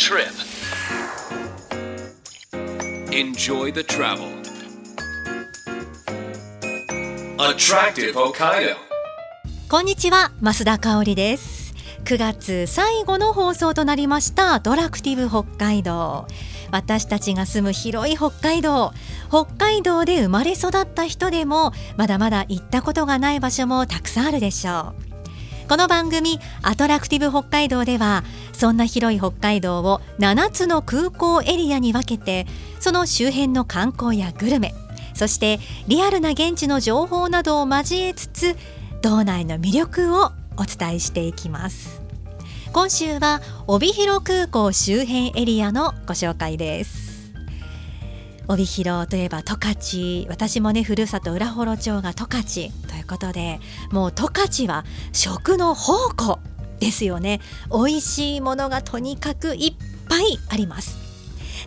trip. Enjoy the travel. Attractive Hokkaido. こんにちは増田香織です9月最後の放送となりましたアトラクティブ北海道私たちが住む広い北海道北海道で生まれ育った人でもまだまだ行ったことがない場所もたくさんあるでしょうこの番組アトラクティブ北海道ではそんな広い北海道を7つの空港エリアに分けてその周辺の観光やグルメそしてリアルな現地の情報などを交えつつ道内の魅力をお伝えしていきます。今週は帯広空港周辺エリアのご紹介です。帯広といえば十勝。私もねふるさと浦幌町が十勝。ということでもう十勝は食の宝庫ですよね。美味しいものがとにかくいっぱいあります。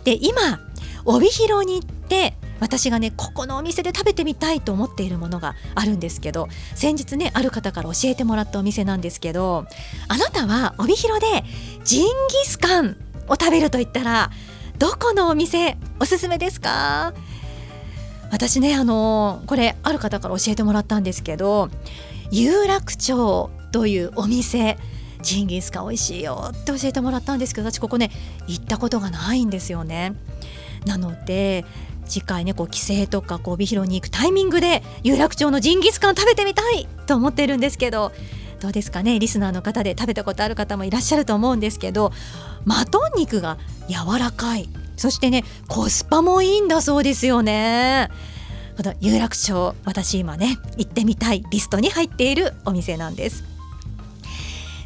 で今帯広に行って私がねここのお店で食べてみたいと思っているものがあるんですけど先日ねある方から教えてもらったお店なんですけどあなたは帯広でジンギスカンを食べると言ったらどこのお店おすすめですか？私ねあのこれある方から教えてもらったんですけど有楽町というお店ジンギスカン美味しいよって教えてもらったんですけど私ここね行ったことがないんですよね。なので次回ねこう帰省とかこう帯広に行くタイミングで有楽町のジンギスカン食べてみたいと思ってるんですけどどうですかね？リスナーの方で食べたことある方もいらっしゃると思うんですけどマトン肉が柔らかい。そしてねコスパもいいんだそうですよね。この有楽町私今ね行ってみたいリストに入っているお店なんです。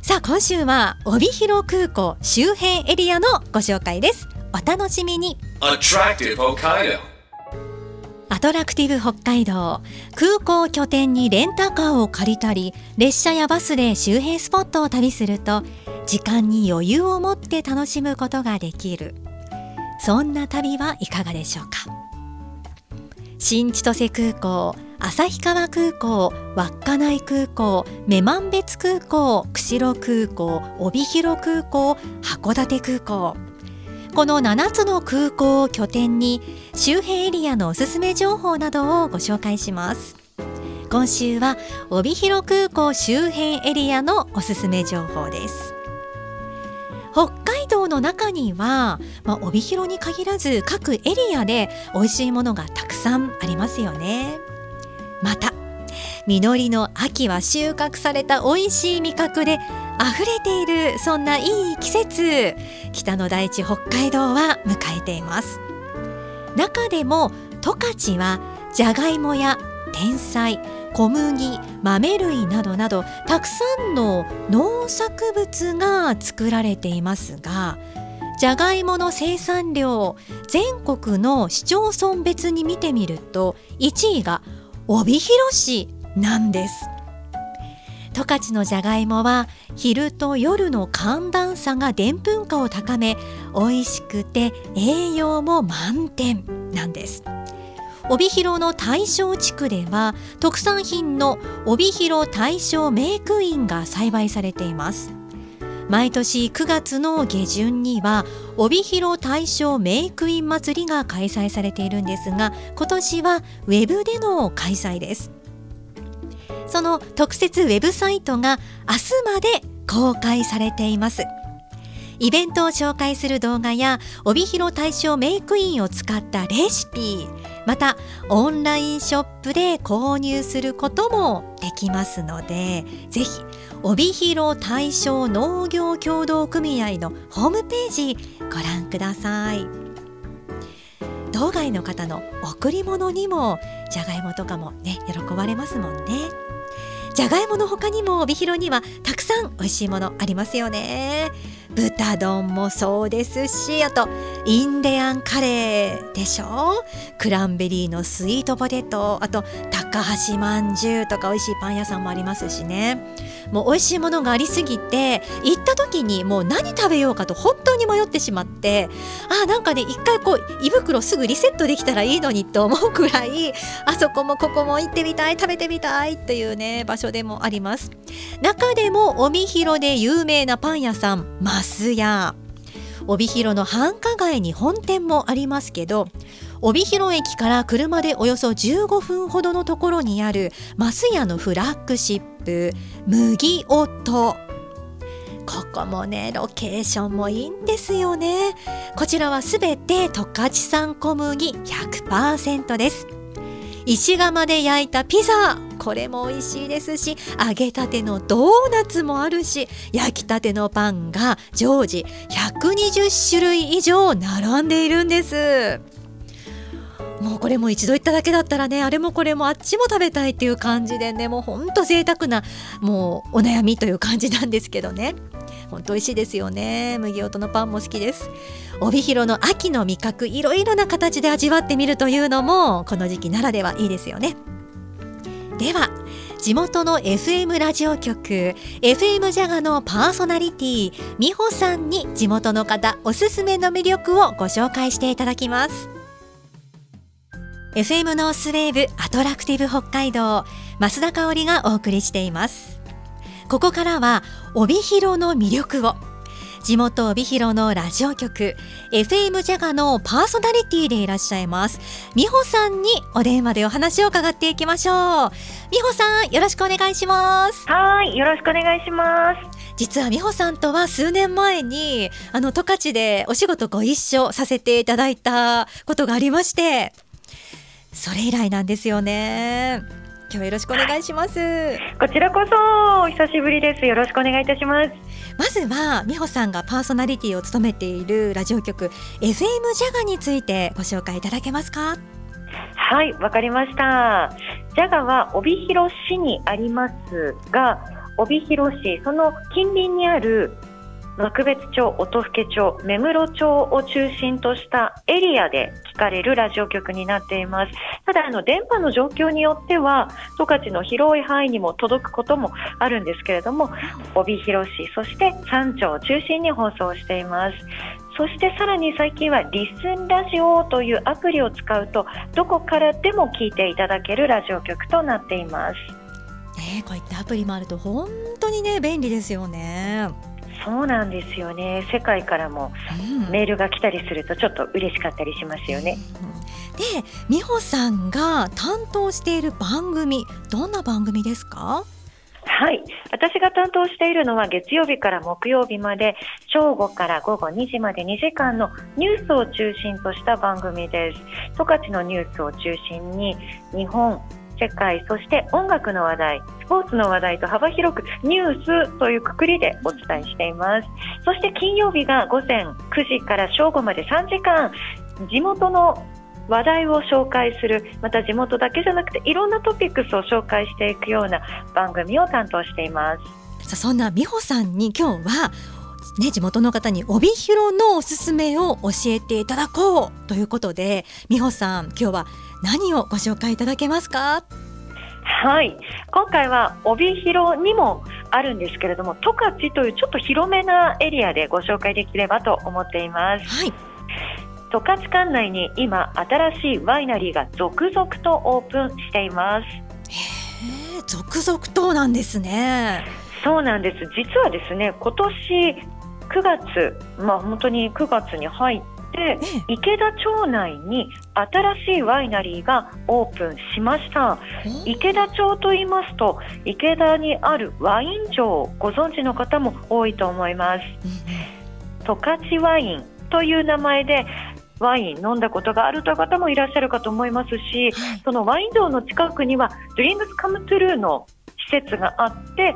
さあ今週は帯広空港周辺エリアのご紹介です。お楽しみに。アトラクティブ北海道空港を拠点にレンタカーを借りたり列車やバスで周辺スポットを旅すると時間に余裕を持って楽しむことができる。そんな旅はいかがでしょうか？新千歳空港旭川空港稚内空港女満別空港釧路空港帯広空港函館空港。この7つの空港を拠点に周辺エリアのおすすめ情報などをご紹介します。今週は帯広空港周辺エリアのおすすめ情報です。北海道の中には、まあ、帯広に限らず各エリアで美味しいものがたくさんありますよね。また実りの秋は収穫された美味しい味覚で溢れているそんないい季節。北の大地北海道は迎えています。中でも十勝はじゃがいもや天菜小麦豆類などなどたくさんの農作物が作られていますがじゃがいもの生産量全国の市町村別に見てみると1位が帯広市なんです。十勝のじゃがいもは昼と夜の寒暖差がでんぷん化を高め美味しくて栄養も満点なんです。帯広の大正地区では特産品の帯広大正メイクインが栽培されています。毎年9月の下旬には帯広大正メイクイン祭りが開催されているんですが今年はウェブでの開催です。その特設ウェブサイトが明日まで公開されています。イベントを紹介する動画や帯広大正メイクインを使ったレシピまたオンラインショップで購入することもできますのでぜひ帯広大正農業協同組合のホームページご覧ください。道外の方の贈り物にもじゃがいもとかもね喜ばれますもんね。じゃがいもの他にも帯広にはたくさん美味しいものありますよね。豚丼もそうですしあとインディアンカレーでしょ？クランベリーのスイートポテトあと高橋まんじゅうとか美味しいパン屋さんもありますしね。もう美味しいものがありすぎて行った時にもう何食べようかと本当に迷ってしまってあなんかね一回こう胃袋すぐリセットできたらいいのにと思うくらいあそこもここも行ってみたい食べてみたいというね場所でもあります。中でも帯広で有名なパン屋さん増屋。帯広の繁華街に本店もありますけど帯広駅から車でおよそ15分ほどのところにある増屋のフラッグシップ麦音。ここもねロケーションもいいんですよね。こちらはすべて十勝産小麦100%です。石窯で焼いたピザ。これも美味しいですし揚げたてのドーナツもあるし焼きたてのパンが常時120種類以上並んでいるんです。もうこれも一度行っただけだったらねあれもこれもあっちも食べたいっていう感じでねもうほんと贅沢なもうお悩みという感じなんですけどね。ほんと美味しいですよね。麦音のパンも好きです。帯広の秋の味覚いろいろな形で味わってみるというのもこの時期ならではいいですよね。では地元の FM ラジオ局 FM ジャガのパーソナリティ美穂さんに地元の方おすすめの魅力をご紹介していただきます。FM ノースウェーブアトラクティブ北海道増田香織がお送りしています。ここからは帯広の魅力を地元帯広のラジオ局 FM ジャガのパーソナリティでいらっしゃいます美穂さんにお電話でお話を伺っていきましょう。美穂さんよろしくお願いします。はいよろしくお願いします。実は美穂さんとは数年前にあの十勝でお仕事ご一緒させていただいたことがありましてそれ以来なんですよね。今日はよろしくお願いします。こちらこそお久しぶりです。よろしくお願いいたします。まずは美穂さんがパーソナリティを務めているラジオ局 FM ジャガについてご紹介いただけますか？はいわかりました。ジャガは帯広市にありますが帯広市その近隣にある幕別町、音更町、目室町を中心としたエリアで聞かれるラジオ局になっています。ただ、あの、電波の状況によっては、十勝の広い範囲にも届くこともあるんですけれども、帯広市、そして山町を中心に放送しています。そしてさらに最近はリスンラジオというアプリを使うとどこからでも聞いていただけるラジオ局となっています。ね、こういったアプリもあると本当にね便利ですよね。そうなんですよね。世界からもメールが来たりするとちょっと嬉しかったりしますよね。で美穂さんが担当している番組どんな番組ですか？はい。私が担当しているのは月曜日から木曜日まで正午から午後2時まで2時間のニュースを中心とした番組です。十勝のニュースを中心に日本世界そして音楽の話題スポーツの話題と幅広くニュースというくくりでお伝えしています。そして金曜日が午前9時から正午まで3時間地元の話題を紹介するまた地元だけじゃなくていろんなトピックスを紹介していくような番組を担当しています。さあそんな美穂さんに今日はね、地元の方に帯広のおすすめを教えていただこうということで美穂さん今日は何をご紹介いただけますか？はい。今回は帯広にもあるんですけれども十勝というちょっと広めなエリアでご紹介できればと思っています。はい。十勝管内に今新しいワイナリーが続々とオープンしています。へえ続々となんですね。そうなんです。実はですね今年9月まあ本当に9月に入って池田町内に新しいワイナリーがオープンしました。池田町と言いますと池田にあるワイン城をご存知の方も多いと思います。十勝ワインという名前でワイン飲んだことがあるという方もいらっしゃるかと思いますし、そのワイン城の近くには Dreams Come True の施設があって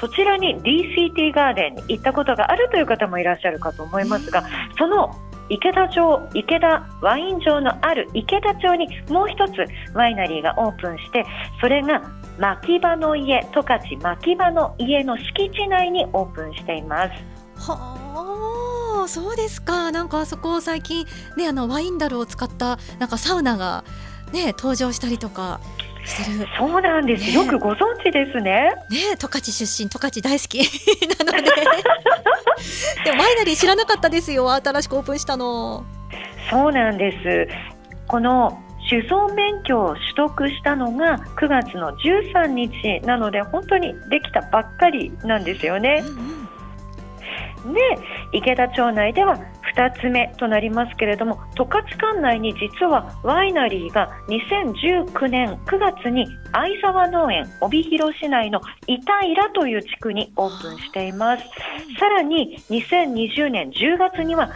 そちらに DCT ガーデンに行ったことがあるという方もいらっしゃるかと思いますがその池田町池田ワイン場のある池田町にもう一つワイナリーがオープンしてそれが牧場の家十勝牧場の家の敷地内にオープンしています。はあそうですか。なんかあそこ最近ねあのワインダルを使ったなんかサウナがね登場したりとか。そうなんです、ね、よくご存知ですね。ね十勝出身十勝大好き。なので。でもワイナリー知らなかったですよ。新しくオープンしたの。そうなんです。この酒造免許を取得したのが9月の13日なので本当にできたばっかりなんですよね。うんうん、で池田町内では2つ目となりますけれども十勝管内に実はワイナリーが2019年9月に相沢農園帯広市内の板平という地区にオープンしていますさらに2020年10月には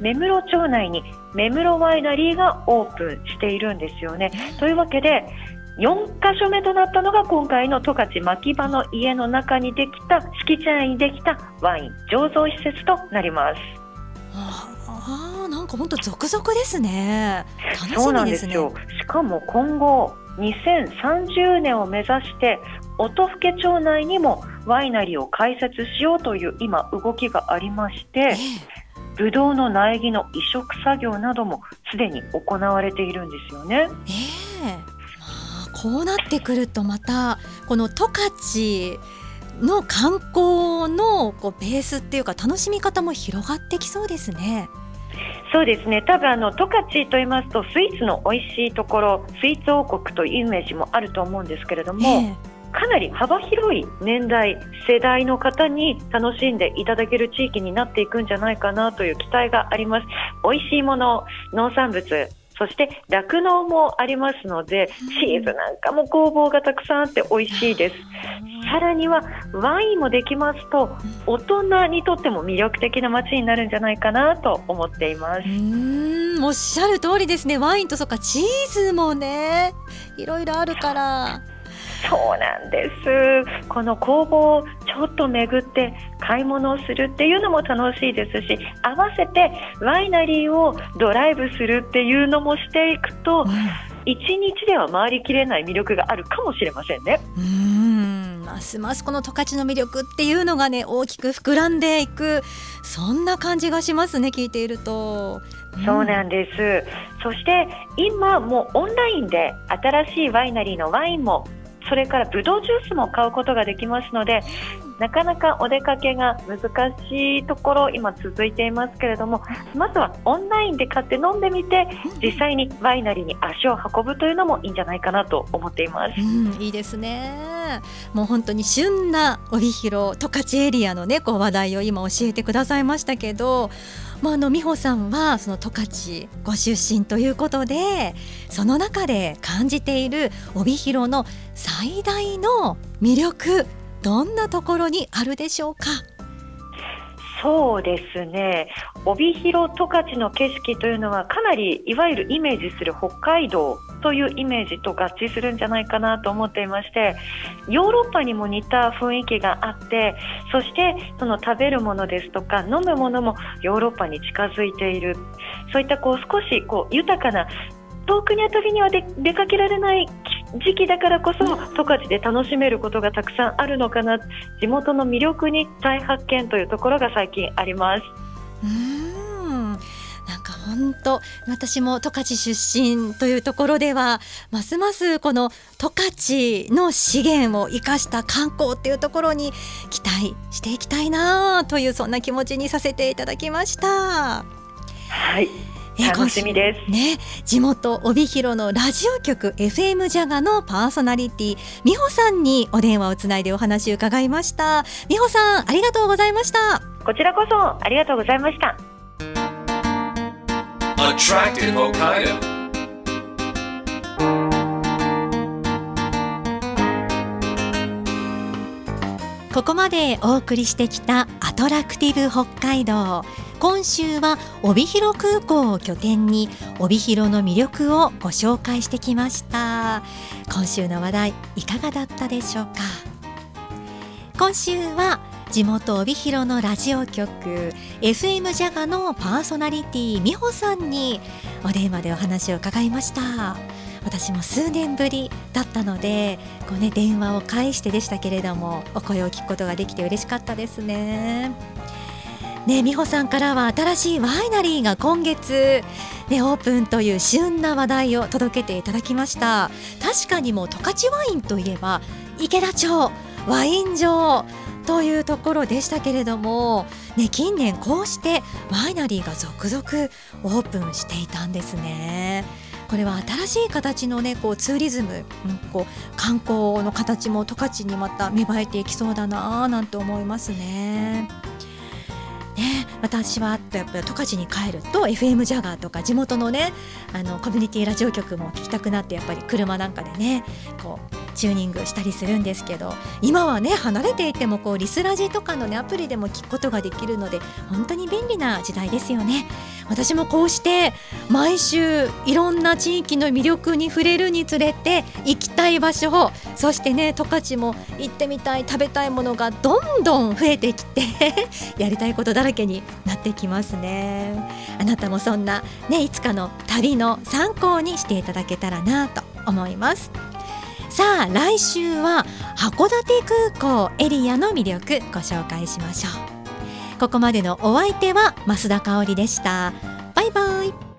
目室町内に目室ワイナリーがオープンしているんですよね。というわけで4カ所目となったのが今回の十勝牧場の家の中にできた敷地内にできたワイン醸造施設となります。ああなんか本当続々ですね。楽しみですね。そうなんですよ。しかも今後2030年を目指して音更町内にもワイナリーを開設しようという今動きがありまして、えブドウの苗木の移植作業などもすでに行われているんですよね。えー、まあ、こうなってくるとまたこの十勝の観光のこうベースっていうか楽しみ方も広がってきそうですね。そうですね多分あの十勝と言いますとスイーツの美味しいところスイーツ王国というイメージもあると思うんですけれども、えーかなり幅広い年代、世代の方に楽しんでいただける地域になっていくんじゃないかなという期待があります。美味しいもの、農産物、そして酪農もありますので、チーズなんかも工房がたくさんあって美味しいです。さらにはワインもできますと、大人にとっても魅力的な街になるんじゃないかなと思っています。うんおっしゃる通りですね。ワインとそっかチーズもね、いろいろあるから。そうなんですこの工房をちょっと巡って買い物をするっていうのも楽しいですし合わせてワイナリーをドライブするっていうのもしていくと、うん、1日では回りきれない魅力があるかもしれませんね。うんますますこの十勝の魅力っていうのがね大きく膨らんでいくそんな感じがしますね聞いていると。そうなんです。そして今もうオンラインで新しいワイナリーのワインもそれからブドウジュースも買うことができますのでなかなかお出かけが難しいところ今続いていますけれどもまずはオンラインで買って飲んでみて実際にワイナリーに足を運ぶというのもいいんじゃないかなと思っています。うん、いいですねもう本当に旬な帯広十勝エリアのねこう話題を今教えてくださいましたけどまあ、あの美穂さんはその十勝ご出身ということでその中で感じている帯広の最大の魅力どんなところにあるでしょうか？そうですね。帯広十勝の景色というのはかなりいわゆるイメージする北海道というイメージと合致するんじゃないかなと思っていましてヨーロッパにも似た雰囲気があってそしてその食べるものですとか飲むものもヨーロッパに近づいている。そういったこう少しこう豊かな遠くに遊びには出かけられない時期だからこそ十勝で楽しめることがたくさんあるのかな地元の魅力に再発見というところが最近あります。うんなんか本当私も十勝出身というところではますますこの十勝の資源を生かした観光っていうところに期待していきたいなというそんな気持ちにさせていただきました。はい楽しみです。ね地元帯広のラジオ局 FM ジャガのパーソナリティ美穂さんにお電話をつないでお話を伺いました。美穂さんありがとうございました。こちらこそありがとうございましたここまでお送りしてきたアトラクティブ北海道。今週は帯広空港を拠点に帯広の魅力をご紹介してきました。今週の話題いかがだったでしょうか。今週は地元帯広のラジオ局 FM ジャガのパーソナリティ美穂さんにお電話でお話を伺いました。私も数年ぶりだったのでこう、ね、電話を介してでしたけれどもお声を聞くことができて嬉しかったですね。ね、美穂さんからは新しいワイナリーが今月、ね、オープンという旬な話題を届けていただきました確かにもう十勝ワインといえば池田町ワイン場というところでしたけれども、ね、近年こうしてワイナリーが続々オープンしていたんですね。これは新しい形のねこうツーリズム、うん、こう観光の形も十勝にまた芽生えていきそうだななんて思いますね。ね、私はやっぱ十勝に帰ると FM ジャガーとか地元のねあのコミュニティラジオ局も聞きたくなってやっぱり車なんかでねこうチューニングしたりするんですけど今はね離れていてもこうリスラジとかのねアプリでも聞くことができるので本当に便利な時代ですよね。私もこうして毎週いろんな地域の魅力に触れるにつれて行きたい場所そしてね十勝も行ってみたい食べたいものがどんどん増えてきて やりたいことだらけになってきますね。あなたもそんなねいつかの旅の参考にしていただけたらなと思います。さあ来週は函館空港エリアの魅力ご紹介しましょう。ここまでのお相手は増田香織でした。バイバイ。